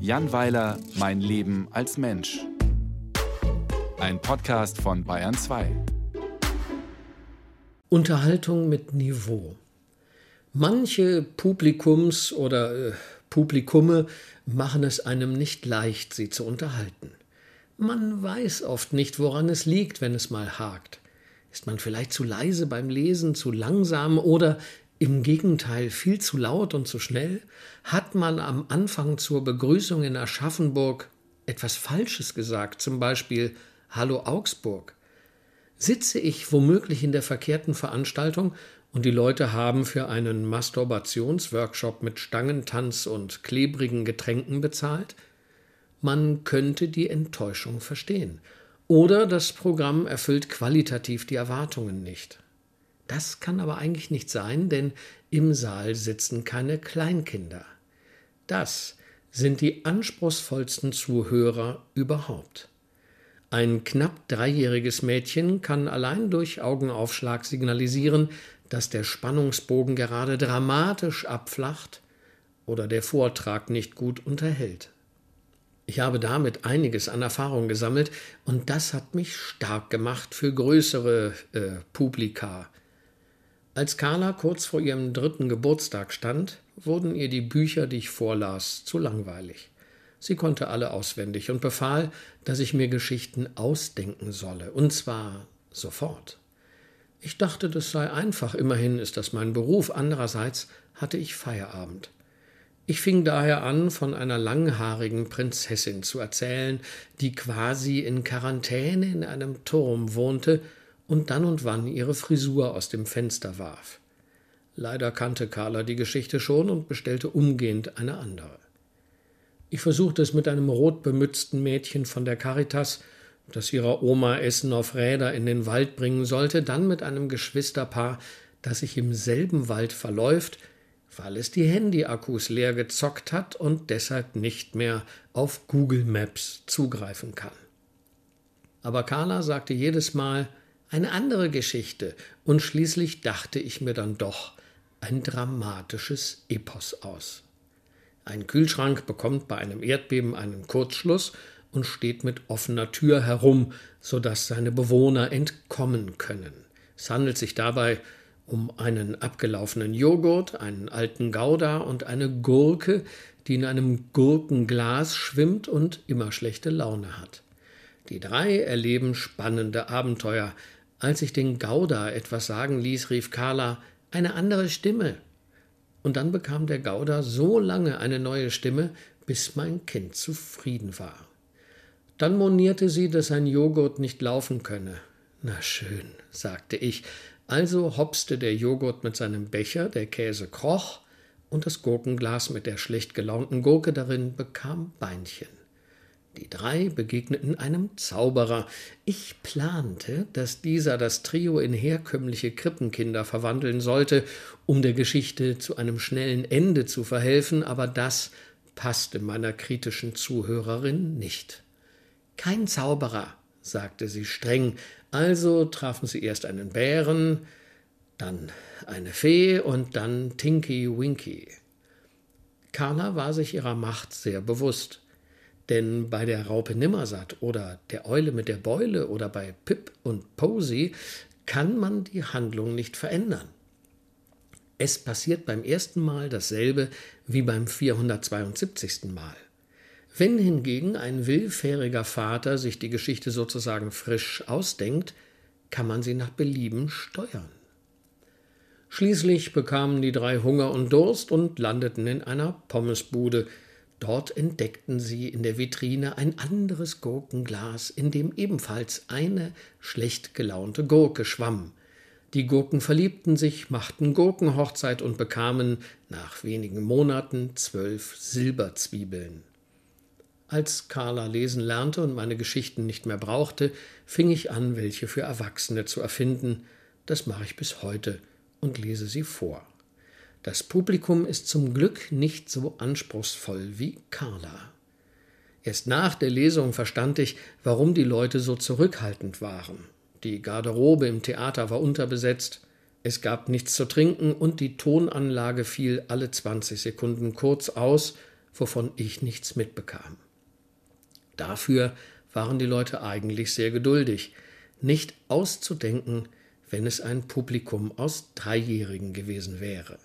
Jan Weiler, Mein Leben als Mensch. Ein Podcast von Bayern 2. Unterhaltung mit Niveau. Manche Publikums oder äh, Publikumme machen es einem nicht leicht, sie zu unterhalten. Man weiß oft nicht, woran es liegt, wenn es mal hakt. Ist man vielleicht zu leise beim Lesen, zu langsam oder im Gegenteil viel zu laut und zu schnell? Hat man am Anfang zur Begrüßung in Aschaffenburg etwas Falsches gesagt, zum Beispiel Hallo Augsburg? Sitze ich womöglich in der verkehrten Veranstaltung und die Leute haben für einen Masturbationsworkshop mit Stangentanz und klebrigen Getränken bezahlt? Man könnte die Enttäuschung verstehen. Oder das Programm erfüllt qualitativ die Erwartungen nicht. Das kann aber eigentlich nicht sein, denn im Saal sitzen keine Kleinkinder. Das sind die anspruchsvollsten Zuhörer überhaupt. Ein knapp dreijähriges Mädchen kann allein durch Augenaufschlag signalisieren, dass der Spannungsbogen gerade dramatisch abflacht oder der Vortrag nicht gut unterhält. Ich habe damit einiges an Erfahrung gesammelt und das hat mich stark gemacht für größere äh, Publika. Als Carla kurz vor ihrem dritten Geburtstag stand, wurden ihr die Bücher, die ich vorlas, zu langweilig. Sie konnte alle auswendig und befahl, dass ich mir Geschichten ausdenken solle, und zwar sofort. Ich dachte, das sei einfach, immerhin ist das mein Beruf, andererseits hatte ich Feierabend. Ich fing daher an, von einer langhaarigen Prinzessin zu erzählen, die quasi in Quarantäne in einem Turm wohnte und dann und wann ihre Frisur aus dem Fenster warf. Leider kannte Carla die Geschichte schon und bestellte umgehend eine andere. Ich versuchte es mit einem rotbemützten Mädchen von der Caritas, das ihrer Oma Essen auf Räder in den Wald bringen sollte, dann mit einem Geschwisterpaar, das sich im selben Wald verläuft, weil es die Handy-Akkus leer gezockt hat und deshalb nicht mehr auf Google Maps zugreifen kann. Aber Carla sagte jedes Mal eine andere Geschichte, und schließlich dachte ich mir dann doch ein dramatisches Epos aus. Ein Kühlschrank bekommt bei einem Erdbeben einen Kurzschluss und steht mit offener Tür herum, so dass seine Bewohner entkommen können. Es handelt sich dabei um einen abgelaufenen Joghurt, einen alten Gouda und eine Gurke, die in einem Gurkenglas schwimmt und immer schlechte Laune hat. Die drei erleben spannende Abenteuer. Als ich den Gouda etwas sagen ließ, rief Carla eine andere Stimme. Und dann bekam der Gouda so lange eine neue Stimme, bis mein Kind zufrieden war. Dann monierte sie, dass ein Joghurt nicht laufen könne. Na schön, sagte ich, also hopste der Joghurt mit seinem Becher, der Käse kroch, und das Gurkenglas mit der schlecht gelaunten Gurke darin bekam Beinchen. Die drei begegneten einem Zauberer. Ich plante, dass dieser das Trio in herkömmliche Krippenkinder verwandeln sollte, um der Geschichte zu einem schnellen Ende zu verhelfen, aber das passte meiner kritischen Zuhörerin nicht. Kein Zauberer, sagte sie streng, also trafen sie erst einen Bären, dann eine Fee und dann Tinky Winky. Carla war sich ihrer Macht sehr bewusst, denn bei der Raupe Nimmersatt oder der Eule mit der Beule oder bei Pip und Posy kann man die Handlung nicht verändern. Es passiert beim ersten Mal dasselbe wie beim 472. Mal. Wenn hingegen ein willfähriger Vater sich die Geschichte sozusagen frisch ausdenkt, kann man sie nach Belieben steuern. Schließlich bekamen die drei Hunger und Durst und landeten in einer Pommesbude. Dort entdeckten sie in der Vitrine ein anderes Gurkenglas, in dem ebenfalls eine schlecht gelaunte Gurke schwamm. Die Gurken verliebten sich, machten Gurkenhochzeit und bekamen nach wenigen Monaten zwölf Silberzwiebeln. Als Carla lesen lernte und meine Geschichten nicht mehr brauchte, fing ich an, welche für Erwachsene zu erfinden. Das mache ich bis heute und lese sie vor. Das Publikum ist zum Glück nicht so anspruchsvoll wie Carla. Erst nach der Lesung verstand ich, warum die Leute so zurückhaltend waren. Die Garderobe im Theater war unterbesetzt, Es gab nichts zu trinken und die Tonanlage fiel alle 20 Sekunden kurz aus, wovon ich nichts mitbekam. Dafür waren die Leute eigentlich sehr geduldig. Nicht auszudenken, wenn es ein Publikum aus Dreijährigen gewesen wäre.